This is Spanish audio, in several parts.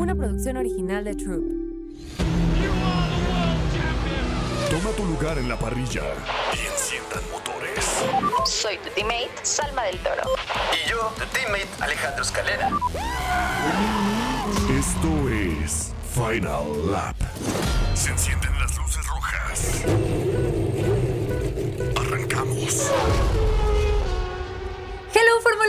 una producción original de Troop. Toma tu lugar en la parrilla y enciendan motores. Soy tu teammate, Salma del Toro. Y yo, tu teammate, Alejandro Escalera. Esto es Final Lap. Se encienden las luces rojas. Arrancamos.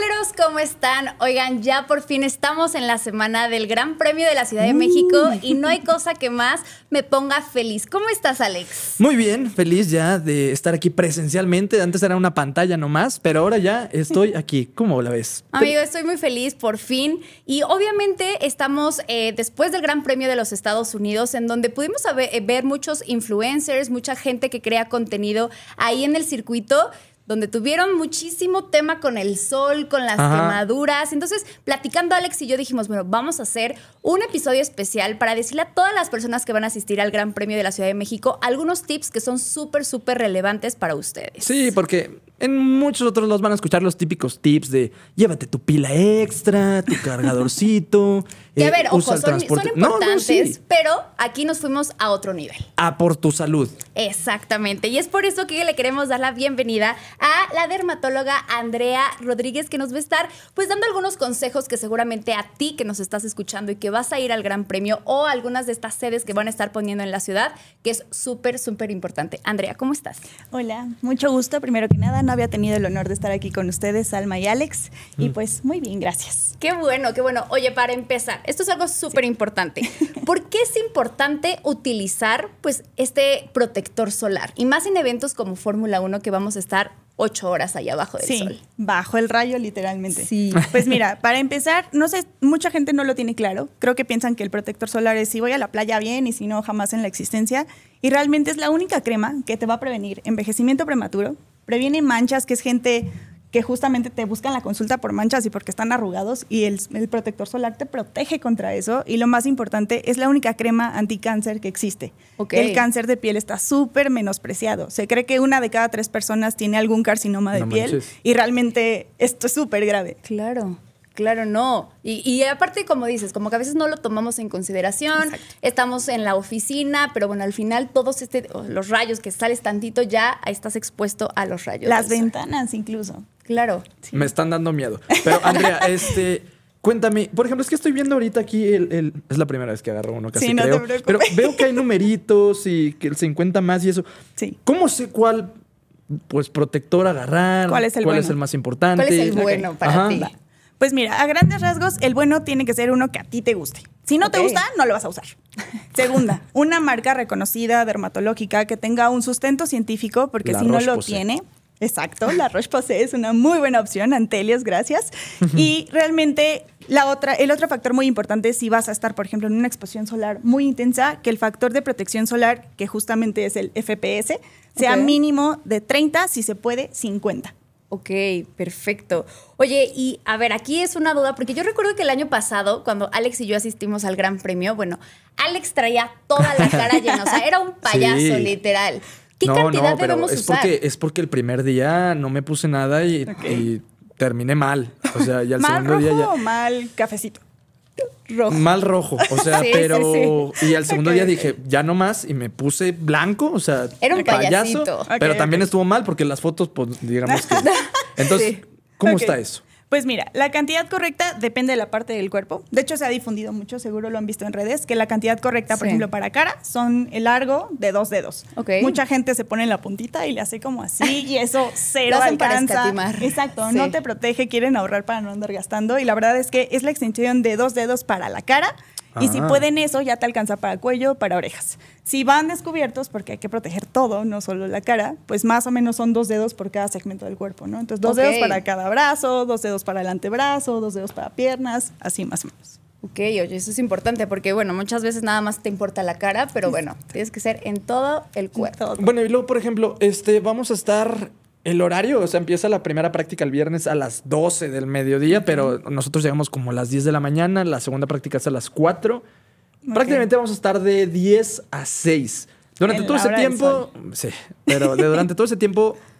Formuleros, ¿cómo están? Oigan, ya por fin estamos en la semana del Gran Premio de la Ciudad de México y no hay cosa que más me ponga feliz. ¿Cómo estás, Alex? Muy bien, feliz ya de estar aquí presencialmente. Antes era una pantalla nomás, pero ahora ya estoy aquí. ¿Cómo la ves? Amigo, estoy muy feliz por fin y obviamente estamos eh, después del Gran Premio de los Estados Unidos en donde pudimos eh, ver muchos influencers, mucha gente que crea contenido ahí en el circuito donde tuvieron muchísimo tema con el sol, con las Ajá. quemaduras. Entonces, platicando Alex y yo dijimos, bueno, vamos a hacer un episodio especial para decirle a todas las personas que van a asistir al Gran Premio de la Ciudad de México algunos tips que son súper, súper relevantes para ustedes. Sí, porque en muchos otros los van a escuchar los típicos tips de llévate tu pila extra, tu cargadorcito. Que a eh, ver, usa ojo, el son, No, no, importantes, sí. pero aquí nos fuimos a otro nivel. A por tu salud. Exactamente. Y es por eso que le queremos dar la bienvenida a la dermatóloga Andrea Rodríguez, que nos va a estar pues dando algunos consejos que seguramente a ti que nos estás escuchando y que vas a ir al Gran Premio o a algunas de estas sedes que van a estar poniendo en la ciudad, que es súper, súper importante. Andrea, ¿cómo estás? Hola, mucho gusto. Primero que nada, no había tenido el honor de estar aquí con ustedes, Alma y Alex. Y Mm. pues muy bien, gracias. Qué bueno, qué bueno. Oye, para empezar, esto es algo súper importante. ¿Por qué es importante utilizar pues este protector solar? Y más en eventos como Fórmula 1 que vamos a estar ocho horas allá abajo del Sí, sol. bajo el rayo literalmente. Sí. Pues mira, para empezar, no sé, mucha gente no lo tiene claro. Creo que piensan que el protector solar es si voy a la playa bien y si no, jamás en la existencia. Y realmente es la única crema que te va a prevenir envejecimiento prematuro, previene manchas, que es gente que justamente te buscan la consulta por manchas y porque están arrugados y el, el protector solar te protege contra eso y lo más importante es la única crema anticáncer que existe. Ok. El cáncer de piel está súper menospreciado. Se cree que una de cada tres personas tiene algún carcinoma de No piel manches. y realmente esto es súper grave. Claro. Claro, no. Y, y aparte, como dices, como que a veces no lo tomamos en consideración, estamos en la oficina, pero bueno, al final todos este, los rayos que sales tantito ya estás expuesto a los rayos. Las ventanas incluso. Claro. Me están dando miedo. Pero Andrea, este, cuéntame, por ejemplo, es que estoy viendo ahorita aquí el, el- es la primera vez que agarro uno casi Sí, no te preocupes. pero veo que hay numeritos y que el 50 más y eso. Sí. ¿Cómo sé cuál pues protector agarrar? ¿Cuál es el ¿Cuál bueno? es el más importante? ¿Cuál es el bueno para Ajá. ti? Pues mira, a grandes rasgos, el bueno tiene que ser uno que a ti te guste. Si no te gusta, no lo vas a usar. Segunda, una marca reconocida dermatológica que tenga un sustento científico, porque La si no lo tiene, exacto, la Roche-Posay es una muy buena opción, Antelios, gracias. y realmente la otra, el otro factor muy importante es si vas a estar, por ejemplo, en una exposición solar muy intensa, que el factor de protección solar, que justamente es el FPS, sea mínimo de 30, si se puede, 50. Ok, perfecto. Oye, y a ver, aquí es una duda, porque yo recuerdo que el año pasado, cuando Alex y yo asistimos al Gran Premio, bueno, Alex traía toda la cara llena, o sea, era un payaso, Sí. literal. ¿Qué no, cantidad no, pero debemos es usar? porque, es porque el primer día no me puse nada y, y terminé mal. O sea, y al ¿Mal segundo rojo día o ya. mal cafecito? Rojo. Mal rojo, o sea, Sí, sí, pero. Y al segundo día dije, ya no más, y me puse blanco, o sea, Era un payasito. Ok, pero también estuvo mal porque las fotos, pues, digamos que. Entonces. ¿cómo está eso? Pues mira, la cantidad correcta depende de la parte del cuerpo. De hecho, se ha difundido mucho, seguro lo han visto en redes, que la cantidad correcta, por Sí. ejemplo, para cara, son el largo de dos dedos. Mucha gente se pone en la puntita y le hace como así y eso cero Lo hacen para alcanza. escatimar. Exacto, Sí. no te protege, quieren ahorrar para no andar gastando y la verdad es que es la extensión de dos dedos para la cara y si pueden eso ya te alcanza para cuello, para orejas. Si van descubiertos, porque hay que proteger todo, no solo la cara, pues más o menos son dos dedos por cada segmento del cuerpo, ¿no? Entonces dos dedos para cada brazo, dos dedos para el antebrazo, dos dedos para piernas, así más o menos. Ok, oye, eso es importante porque, bueno, muchas veces nada más te importa la cara, pero bueno, tienes que ser en todo el cuerpo. Bueno, y luego, por ejemplo, este, vamos a estar. El horario, o sea, empieza la primera práctica el viernes a las 12 del mediodía, pero nosotros llegamos como a las 10 de la mañana, la segunda práctica es a las 4. Prácticamente vamos a estar de 10 a 6. Durante todo ese tiempo, sí, pero de- durante todo ese tiempo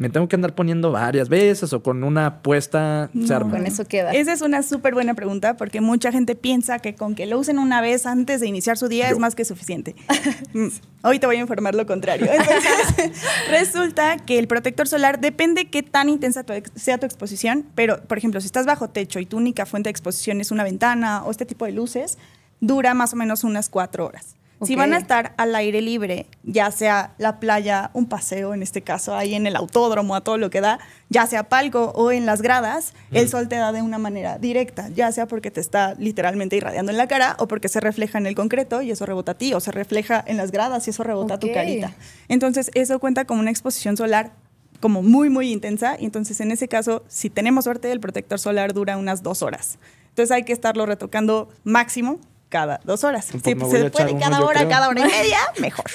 me tengo que andar poniendo varias veces o con una puesta se No. arma. Con eso queda. Esa es una súper buena pregunta porque mucha gente piensa que con que lo usen una vez antes de iniciar su día es más que suficiente. Mm, Hoy te voy a informar lo contrario. Entonces, resulta que el protector solar depende qué tan intensa tu sea tu exposición, pero por ejemplo, si estás bajo techo y tu única fuente de exposición es una ventana o este tipo de luces, dura más o menos unas cuatro horas. Si van a estar al aire libre, ya sea la playa, un paseo en este caso, ahí en el autódromo, a todo lo que da, ya sea palco o en las gradas, el sol te da de una manera directa, ya sea porque te está literalmente irradiando en la cara o porque se refleja en el concreto y eso rebota a ti, o se refleja en las gradas y eso rebota a tu carita. Entonces, eso cuenta como una exposición solar como muy, muy intensa. Y entonces, en ese caso, si tenemos suerte, el protector solar dura unas dos horas. Entonces, hay que estarlo retocando máximo cada dos horas. Pues Si me voy se puede cada hora, cada hora y media, mejor.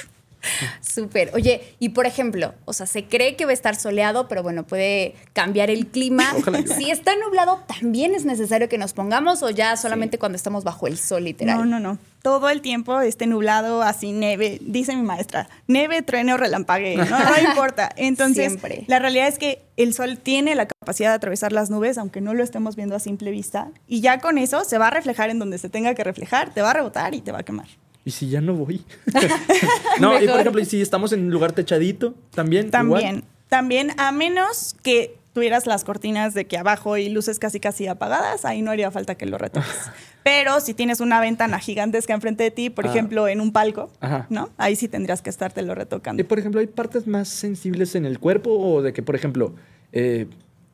Súper. Oye, y por ejemplo, o sea, se cree que va a estar soleado, pero bueno, puede cambiar el clima. Ojalá. Si está nublado, ¿también es necesario que nos pongamos o ya solamente cuando estamos bajo el sol, literal? No, no, no. Todo el tiempo esté nublado, así neve, dice mi maestra. Neve, truene o relampague, no, no importa. Entonces, Siempre. la realidad es que el sol tiene la capacidad de atravesar las nubes, aunque no lo estemos viendo a simple vista. Y ya con eso se va a reflejar en donde se tenga que reflejar, te va a rebotar y te va a quemar. ¿Y si ya no voy? no, y por ejemplo, ¿y si estamos en un lugar techadito? También. También, igual? también, a menos que tuvieras las cortinas de que abajo y luces casi casi apagadas, ahí no haría falta que lo retoques. Pero si tienes una ventana gigantesca enfrente de ti, por Ah. ejemplo, en un palco, Ajá. ¿no? Ahí sí tendrías que estártelo Y retocando. por ejemplo, ¿hay partes más sensibles en el cuerpo o de que, por ejemplo, eh,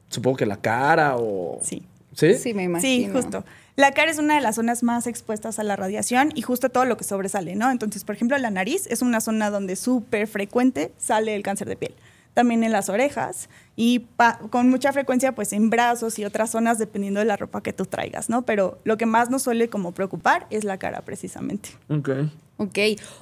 supongo que la cara o... Sí. ¿Sí? Sí, me Sí, imagino. justo. La cara es una de las zonas más expuestas a la radiación y justo todo lo que sobresale, ¿no? Entonces, por ejemplo, la nariz es una zona donde súper frecuente sale el cáncer de piel. También en las orejas y con mucha frecuencia, pues en brazos y otras zonas, dependiendo de la ropa que tú traigas, ¿no? Pero lo que más nos suele como preocupar es la cara, precisamente. Ok. Ok.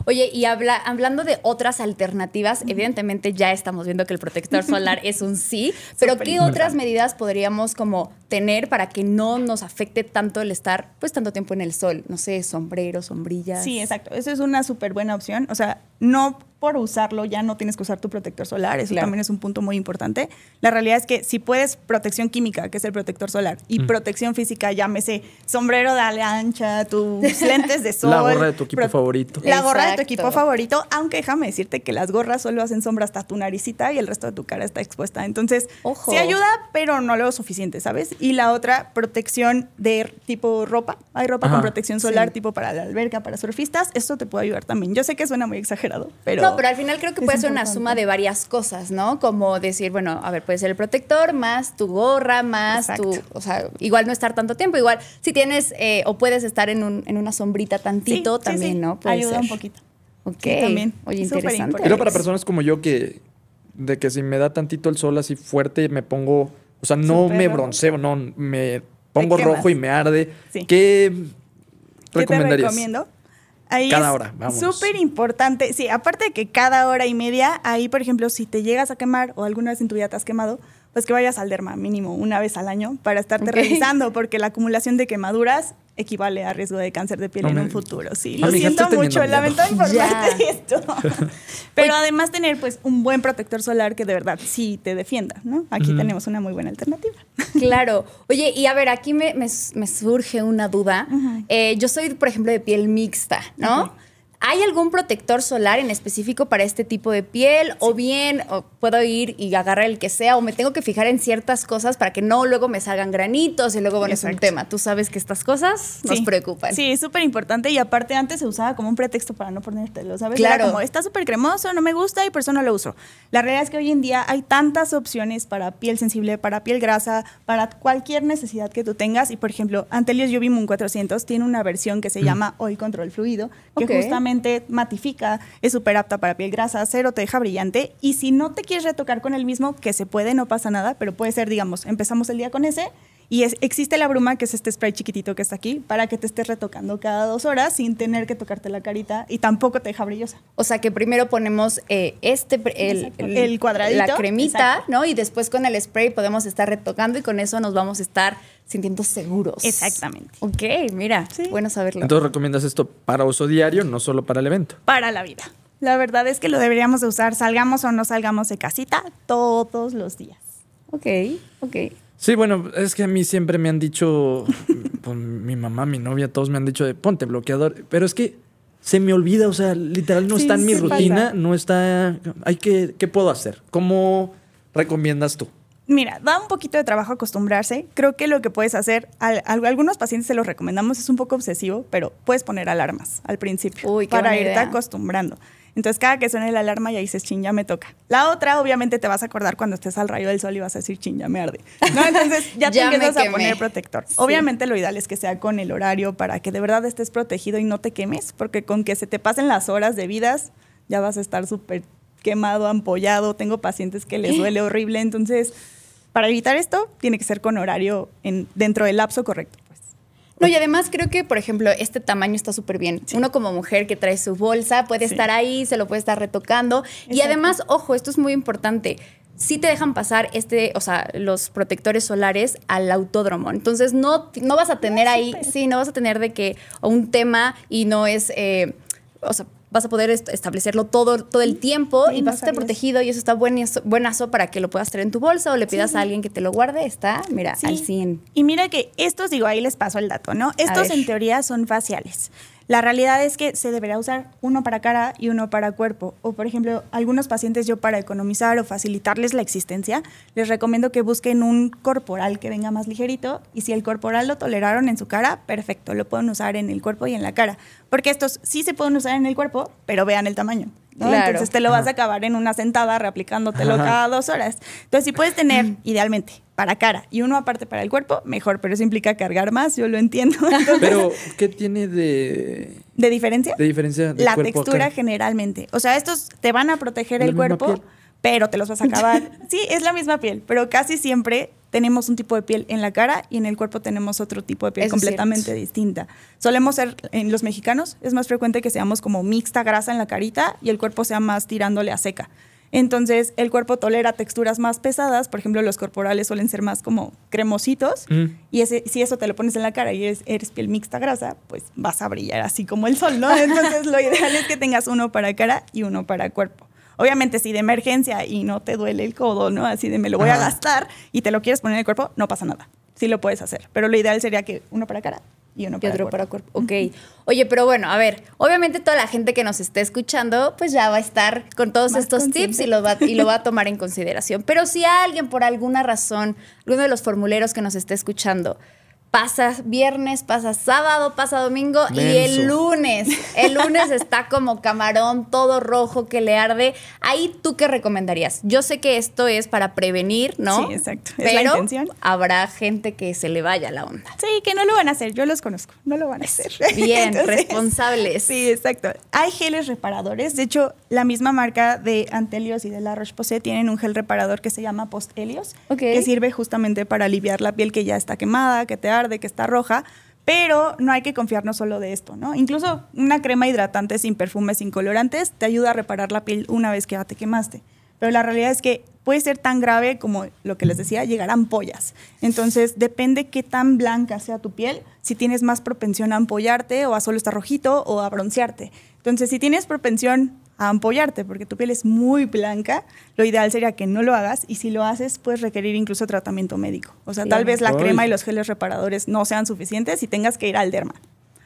Oye, y habla, hablando de otras alternativas, evidentemente ya estamos viendo que el protector solar es un sí, pero ¿qué importante. otras medidas podríamos como tener para que no nos afecte tanto el estar pues tanto tiempo en el sol? No sé, sombrero, sombrillas. Sí, exacto. Eso es una súper buena opción. O sea, no por usarlo ya no tienes que usar tu protector solar. Eso Claro. también es un punto muy importante. La realidad es que si puedes protección química, que es el protector solar, y protección física, llámese sombrero de ala ancha, tus lentes de sol. La gorra de tu equipo favorito. La gorra de tu equipo favorito, aunque déjame decirte que las gorras solo hacen sombra hasta tu naricita y el resto de tu cara está expuesta. Entonces, Ojo. sí ayuda, pero no lo suficiente, ¿sabes? Y la otra, protección de tipo ropa. Hay ropa Ajá. con protección solar Sí. tipo para la alberca, para surfistas. Esto te puede ayudar también. Yo sé que suena muy exagerado, pero... no, pero al final creo que puede ser una suma de varias cosas, ¿no? Como decir, bueno, a ver, puede ser el protector más tu gorra, más tu, o sea, igual no estar tanto tiempo, igual si tienes eh, o puedes estar en, un- en una sombrita tantito sí, también, sí. ¿no? Puede Ayuda ser. un poquito. Ok, Sí, también. Oye, Súper interesante. importante. Pero para personas como yo que de que si me da tantito el sol así fuerte me pongo, o sea, no Súper me rojo. bronceo, no, me pongo rojo y me arde. Sí. ¿Qué ¿Qué te recomendarías? recomiendo? Ahí Cada es hora, vamos. Súper importante. Sí, aparte de que cada hora y media, ahí, por ejemplo, si te llegas a quemar o alguna vez en tu vida te has quemado, pues que vayas al derma mínimo una vez al año para estarte revisando, porque la acumulación de quemaduras equivale a riesgo de cáncer de piel No en me- un futuro. Sí, lo siento mucho, lamento informarte Ya. esto. Pero además tener pues un buen protector solar que de verdad sí te defienda, ¿no? Aquí tenemos una muy buena alternativa. Claro. Oye, y a ver, aquí me, me- me surge una duda. Eh, yo soy, por ejemplo, de piel mixta, ¿no? ¿Hay algún protector solar en específico para este tipo de piel? O bien o puedo ir y agarrar el que sea, o me tengo que fijar en ciertas cosas para que no luego me salgan granitos y luego, bueno, es un tema. Tú sabes que estas cosas nos preocupan. Sí, es súper importante y aparte antes se usaba como un pretexto para no ponértelo, ¿sabes? Claro. Era como, está súper cremoso, no me gusta y por eso no lo uso. La realidad es que hoy en día hay tantas opciones para piel sensible, para piel grasa, para cualquier necesidad que tú tengas. Y por ejemplo, Antelios Juvimum 400 tiene una versión que se llama Oil Control Fluido, que justamente matifica, es súper apta para piel grasa, cero te deja brillante. Y si no te quieres retocar con el mismo, que se puede, no pasa nada, pero puede ser, digamos, empezamos el día con ese. Y es- existe la bruma, que es este spray chiquitito que está aquí, para que te estés retocando cada dos horas sin tener que tocarte la carita y tampoco te deja brillosa. O sea que primero ponemos eh, este, el, cuadradito, la cremita, exacto. ¿no? Y después con el spray podemos estar retocando y con eso nos vamos a estar sintiendo seguros. Exactamente. Ok, mira, Sí. bueno saberlo. Entonces recomiendas esto para uso diario, no solo para el evento. Para la vida. La verdad es que lo deberíamos de usar, salgamos o no salgamos de casita, todos los días. Ok, ok. Sí, bueno, es que a mí siempre me han dicho, pues, mi mamá, mi novia, todos me han dicho de ponte bloqueador, pero es que se me olvida, o sea, literal no Sí, está en mi rutina, pasa. no está, hay que, ¿qué puedo hacer? ¿Cómo recomiendas tú? Mira, da un poquito de trabajo acostumbrarse. Creo que lo que puedes hacer, al- a algunos pacientes se los recomendamos, es un poco obsesivo, pero puedes poner alarmas al principio Uy, para irte idea. acostumbrando. Entonces, cada que suene la alarma ya dices, chin, ya me toca. La otra, obviamente, te vas a acordar cuando estés al rayo del sol y vas a decir, chin, ya me arde. ¿No? Entonces, ya te Ya empiezas a poner protector. Sí. Obviamente, lo ideal es que sea con el horario para que de verdad estés protegido y no te quemes, porque con que se te pasen las horas de vidas, ya vas a estar súper quemado, ampollado. Tengo pacientes que les duele horrible. Entonces, para evitar esto, tiene que ser con horario en, dentro del lapso correcto. No, y además creo que, por ejemplo, este tamaño está súper bien. Uno como mujer que trae su bolsa puede Sí. estar ahí, se lo puede estar retocando. Y además, ojo, esto es muy importante. Sí te dejan pasar este, o sea, los protectores solares al autódromo. Entonces no, no vas a tener ahí, sí, no vas a tener de que un tema y no es, eh, o sea, vas a poder est- establecerlo todo, todo el tiempo Sí, y no vas a estar sabías. protegido y eso está buenazo, buenazo para que lo puedas traer en tu bolsa o le pidas Sí. a alguien que te lo guarde. Está, mira, Sí. al 100. Y mira que estos, digo, ahí les paso el dato, ¿no? Estos en teoría son faciales. La realidad es que se debería usar uno para cara y uno para cuerpo. O, por ejemplo, algunos pacientes yo para economizar o facilitarles la existencia, les recomiendo que busquen un corporal que venga más ligerito. Y si el corporal lo toleraron en su cara, perfecto, lo pueden usar en el cuerpo y en la cara. Porque estos sí se pueden usar en el cuerpo, pero vean el tamaño. ¿No? Claro. Entonces te lo vas a acabar en una sentada reaplicándotelo cada dos horas. Entonces, si puedes tener, idealmente, para cara y uno aparte para el cuerpo, mejor, pero eso implica cargar más, yo lo entiendo. Entonces, Pero, ¿qué tiene de, ¿De diferencia? de diferencia de la textura generalmente. O sea, estos te van a proteger ¿Es la el cuerpo, piel? Pero te los vas a acabar. sí, es la misma piel, pero casi siempre tenemos un tipo de piel en la cara y en el cuerpo tenemos otro tipo de piel Eso completamente distinta. Solemos ser, en los mexicanos, es más frecuente que seamos como mixta grasa en la carita y el cuerpo sea más tirándole a seca. Entonces, el cuerpo tolera texturas más pesadas, por ejemplo, los corporales suelen ser más como cremositos, Mm. y ese, si eso te lo pones en la cara y eres, eres piel mixta grasa, pues vas a brillar así como el sol, ¿no? Entonces, lo ideal es que tengas uno para cara y uno para cuerpo. Obviamente, si de emergencia y no te duele el codo, ¿no? Así de me lo voy a gastar y te lo quieres poner en el cuerpo, no pasa nada. Sí lo puedes hacer, pero lo ideal sería que uno para cara y uno Y para otro cuerpo. para cuerpo. Ok. Oye, pero bueno, a ver, obviamente toda la gente que nos esté escuchando, pues ya va a estar con todos Más estos consciente. tips y lo, va, y lo va a tomar en consideración. Pero si alguien por alguna razón, alguno de los formuleros que nos esté escuchando, pasa viernes, pasa sábado, pasa domingo y el lunes, el lunes está como camarón todo rojo que le arde, ahí tú qué recomendarías? Yo sé que esto es para prevenir, ¿no? Sí, exacto. Es la intención. habrá gente que se le vaya la onda. Sí, que no lo van a hacer, yo los conozco, no lo van a hacer. Bien, responsables. Sí, exacto. Hay geles reparadores, de hecho, la misma marca de Antelios y de La Roche-Posay tienen un gel reparador que se llama Post-Helios, que sirve justamente para aliviar la piel que ya está quemada, que te arde, que está roja, pero no hay que confiarnos solo de esto, ¿no? Incluso una crema hidratante sin perfumes, sin colorantes, te ayuda a reparar la piel una vez que te quemaste. Pero la realidad es que puede ser tan grave como lo que les decía, llegar a ampollas. Entonces, depende qué tan blanca sea tu piel, si tienes más propensión a ampollarte o a solo estar rojito o a broncearte. Entonces, si tienes propensión a ampollarte porque tu piel es muy blanca, lo ideal sería que no lo hagas y si lo haces puedes requerir incluso tratamiento médico. O sea, tal vez la crema y los geles reparadores no sean suficientes y tengas que ir al derma.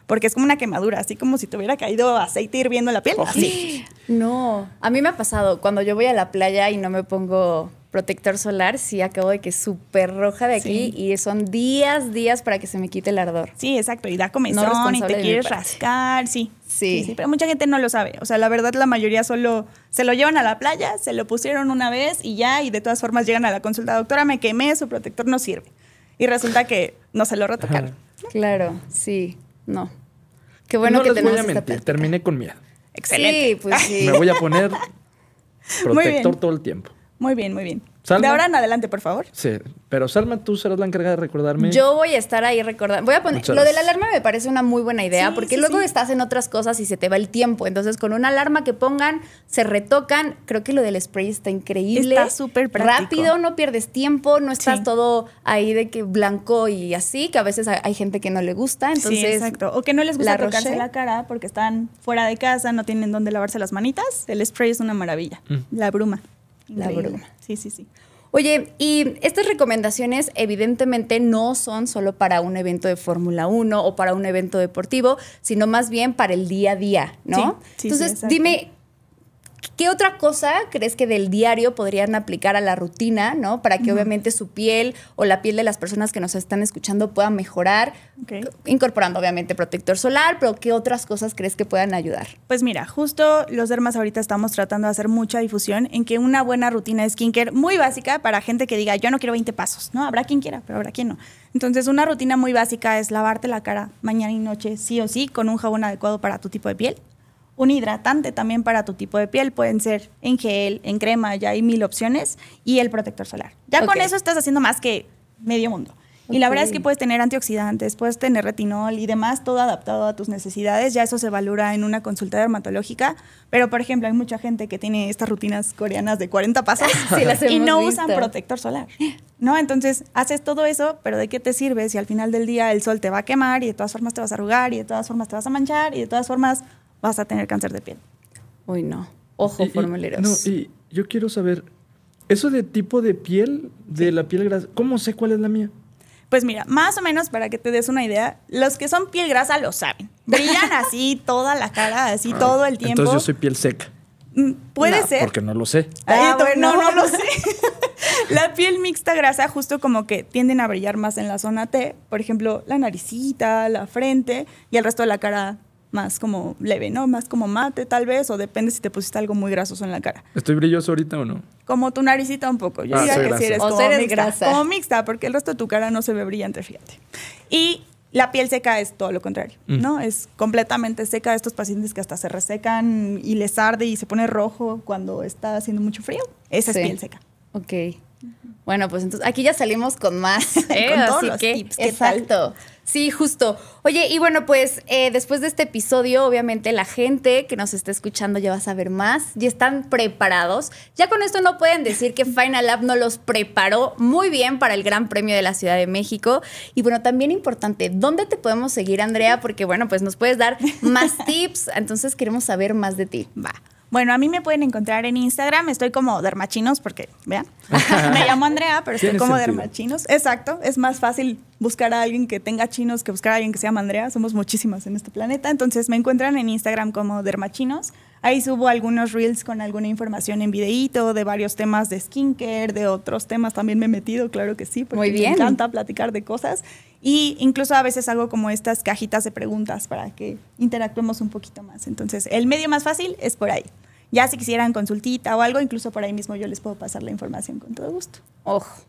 Porque es como una quemadura, así como si te hubiera caído aceite hirviendo en la piel. Así. No, a mí me ha pasado cuando yo voy a la playa y no me pongo protector solar, sí acabo de que súper roja de aquí Sí. y son días, días para que se me quite el ardor. Sí, exacto. Y da comezón y responsable te quieres rascar, sí. Sí. Pero mucha gente no lo sabe. O sea, la verdad, la mayoría solo se lo llevan a la playa, se lo pusieron una vez y ya, y de todas formas llegan a la consulta. Doctora, me quemé, su protector no sirve. Y resulta que no se lo retocaron. Claro, sí, no. Qué bueno no que les voy tenemos a mentir, terminé con miedo. Excelente. Sí, pues sí. Me voy a poner protector todo el tiempo. Muy bien, muy bien. Salma. De ahora en adelante, por favor. Sí, pero Salma, tú serás la encargada de recordarme. Yo voy a estar ahí recordando. Voy a poner. Muchas Lo de la gracias. alarma me parece una muy buena idea Sí, porque sí, luego sí. estás en otras cosas y se te va el tiempo. Entonces, con una alarma que pongan, se retocan. Creo que lo del spray está increíble. Está súper práctico. Rápido, no pierdes tiempo, no estás Sí. todo ahí de que blanco y así, que a veces hay- gente que no le gusta. Entonces, sí, exacto. O que no les gusta La tocarse Roche. la cara porque están fuera de casa, no tienen dónde lavarse las manitas. El spray es una maravilla. La bruma. La bruma. Sí, sí, sí. Oye, y estas recomendaciones evidentemente no son solo para un evento de Fórmula 1 o para un evento deportivo, sino más bien para el día a día, ¿no? Sí, sí, Entonces, dime, ¿qué otra cosa crees que del diario podrían aplicar a la rutina, ¿no? Para que obviamente su piel o la piel de las personas que nos están escuchando pueda mejorar, Ok. incorporando obviamente protector solar, pero ¿qué otras cosas crees que puedan ayudar? Pues mira, justo los dermas ahorita estamos tratando de hacer mucha difusión en que una buena rutina de skincare muy básica para gente que diga, yo no quiero 20 pasos, ¿no? Habrá quien quiera, pero habrá quien no. Entonces, una rutina muy básica es lavarte la cara mañana y noche, sí o sí, con un jabón adecuado para tu tipo de piel. Un hidratante también para tu tipo de piel, pueden ser en gel, en crema, ya hay mil opciones, y el protector solar. Ya con eso estás haciendo más que medio mundo. Y la verdad es que puedes tener antioxidantes, puedes tener retinol y demás, todo adaptado a tus necesidades. Ya eso se valora en una consulta dermatológica. Pero, por ejemplo, hay mucha gente que tiene estas rutinas coreanas de 40 pasos Sí, las y no visto. usan protector solar. ¿No? Entonces, haces todo eso, pero ¿de qué te sirve si al final del día el sol te va a quemar y de todas formas te vas a arrugar y de todas formas te vas a manchar y de todas formas vas a tener cáncer de piel? Uy, no. Ojo, Y- y- formuleros. No, y yo quiero saber, eso de tipo de piel, de la piel grasa, ¿cómo sé cuál es la mía? Pues mira, más o menos para que te des una idea, los que son piel grasa lo saben. Brillan así toda la cara, así todo el tiempo. Entonces yo soy piel seca. Mm, Puede No, ser. Porque no lo sé. Ah, Ah, bueno, bueno. no lo sé. la piel mixta grasa justo como que tienden a brillar más en la zona T, por ejemplo, la naricita, la frente y el resto de la cara más como leve, ¿no? Más como mate tal vez o depende si te pusiste algo muy grasoso en la cara. ¿Estoy brilloso ahorita o no? Como tu naricita un poco. Yo Ah, diría que grasa. sí eres O como mixta. grasa. Como mixta, porque el resto de tu cara no se ve brillante, fíjate. Y la piel seca es todo lo contrario, Mm. ¿no? Es completamente seca. Estos pacientes que hasta se resecan y les arde y se pone rojo cuando está haciendo mucho frío. Esa Sí. es piel seca. Ok. Bueno, pues entonces aquí ya salimos con más. ¿eh? Con todos Así los que, tips, ¿qué tal? Sí, justo. Oye, y bueno, pues eh, después de este episodio, obviamente la gente que nos está escuchando ya va a saber más, ya están preparados. Ya con esto no pueden decir que Final Lab no los preparó muy bien para el Gran Premio de la Ciudad de México. Y bueno, también importante, ¿dónde te podemos seguir, Andrea? Porque bueno, pues nos puedes dar más tips. Entonces queremos saber más de ti. Va. Bueno, a mí me pueden encontrar en Instagram. Estoy como Dermachinos porque, vean, me llamo Andrea, pero estoy como sentido. Dermachinos. Exacto. Es más fácil buscar a alguien que tenga chinos que buscar a alguien que se llama Andrea. Somos muchísimas en este planeta. Entonces me encuentran en Instagram como Dermachinos. Ahí subo algunos reels con alguna información en videíto de varios temas de skincare, de otros temas también me he metido, claro que sí, porque Muy bien. me encanta platicar de cosas. Y incluso a veces hago como estas cajitas de preguntas para que interactuemos un poquito más. Entonces, el medio más fácil es por ahí. Ya si quisieran consultita o algo, incluso por ahí mismo yo les puedo pasar la información con todo gusto. Ojo,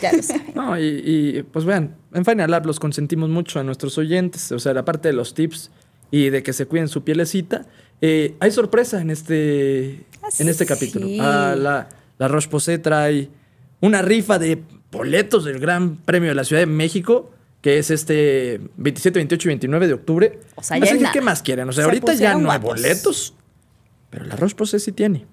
ya lo saben. No, y, y, pues vean, en Final Lab los consentimos mucho a nuestros oyentes, o sea, aparte de los tips y de que se cuiden su pielecita, eh, hay sorpresa en este, en este capítulo. Ah, la, la Roche-Posay trae una rifa de boletos del Gran Premio de la Ciudad de México, que es este 27, 28 y 29 de octubre. O sea, ya nada. ¿qué más quieren? O sea, Se ahorita ya no hay boletos, pero la Roche-Posay sí tiene.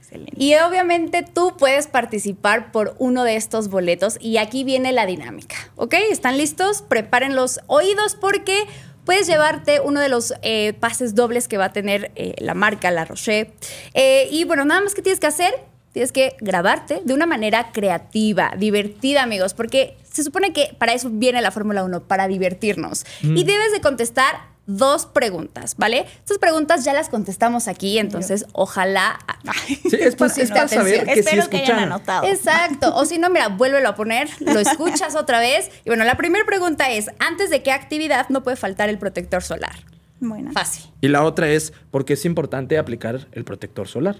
Excelente. Y obviamente tú puedes participar por uno de estos boletos y aquí viene la dinámica, ¿ok? ¿Están listos? Preparen los oídos porque puedes llevarte uno de los eh, pases dobles que va a tener eh, la marca La Roche. Eh, y bueno, nada más que tienes que hacer, tienes que grabarte de una manera creativa, divertida, amigos, porque se supone que para eso viene la Fórmula 1, para divertirnos. Y debes de contestar dos preguntas, ¿vale? Estas preguntas ya las contestamos aquí, entonces ojalá... Sí, es para, Pusiste es para atención. saber que sí Espero que hayan anotado. Exacto. O si no, mira, vuélvelo a poner, lo escuchas otra vez. Y bueno, la primera pregunta es, ¿antes de qué actividad no puede faltar el protector solar? Bueno. Fácil. Y la otra es porque es importante aplicar el protector solar.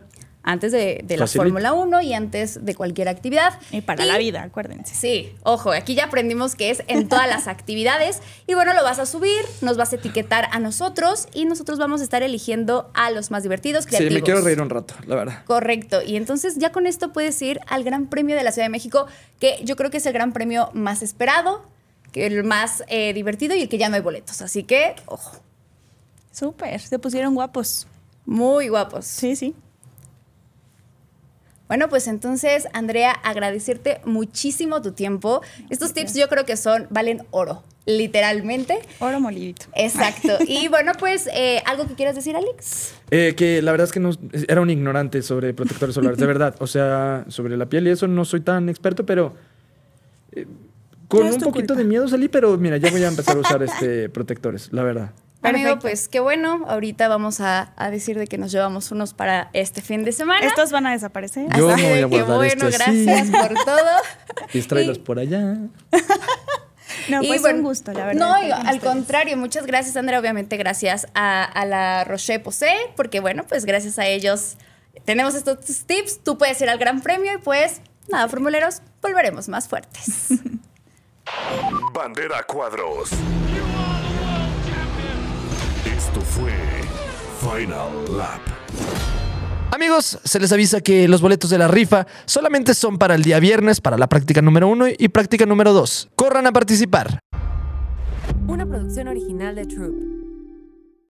Antes de, de la. Fórmula 1 y antes de cualquier actividad. Y para la vida, acuérdense. Sí, ojo, aquí ya aprendimos que es en todas las actividades. Y bueno, lo vas a subir, nos vas a etiquetar a nosotros y nosotros vamos a estar eligiendo a los más divertidos, Sí, me quiero reír un rato, la verdad. Correcto. Y entonces ya con esto puedes ir al Gran Premio de la Ciudad de México, que yo creo que es el gran premio más esperado, que el más eh, divertido y el que ya no hay boletos. Así que, ojo, Súper, se pusieron guapos. muy guapos. Sí, sí. Bueno, pues entonces, Andrea, agradecerte muchísimo tu tiempo. Estos tips yo creo que son, valen oro, literalmente. Oro molidito. Exacto. Y bueno, pues, eh, ¿algo que quieras decir, Alex? Eh, que la verdad es que no, era un ignorante sobre protectores solares, de verdad. O sea, sobre la piel y eso no soy tan experto, pero eh, con No un poquito culpa. de miedo salí, pero mira, ya voy a empezar a usar este protectores, la verdad. Amigo, pues qué bueno. Ahorita vamos a, a decir de que nos llevamos unos para este fin de semana. Estos van a desaparecer. Yo Así me voy a que bueno, así. gracias por todo. Distráelos Y- por allá. No, Y pues bueno, un gusto, la verdad. No, y al ustedes. contrario, muchas gracias, Andrea. Obviamente, gracias a, a la Rocher Posay, porque bueno, pues gracias a ellos tenemos estos tips. Tú puedes ir al Gran Premio y pues, nada, formuleros, volveremos más fuertes. Bandera cuadros. Esto fue Final Lap. Amigos, se les avisa que los boletos de la rifa solamente son para el día viernes, para la práctica número 1 y práctica número 2. Corran a participar. Una producción original de Troop.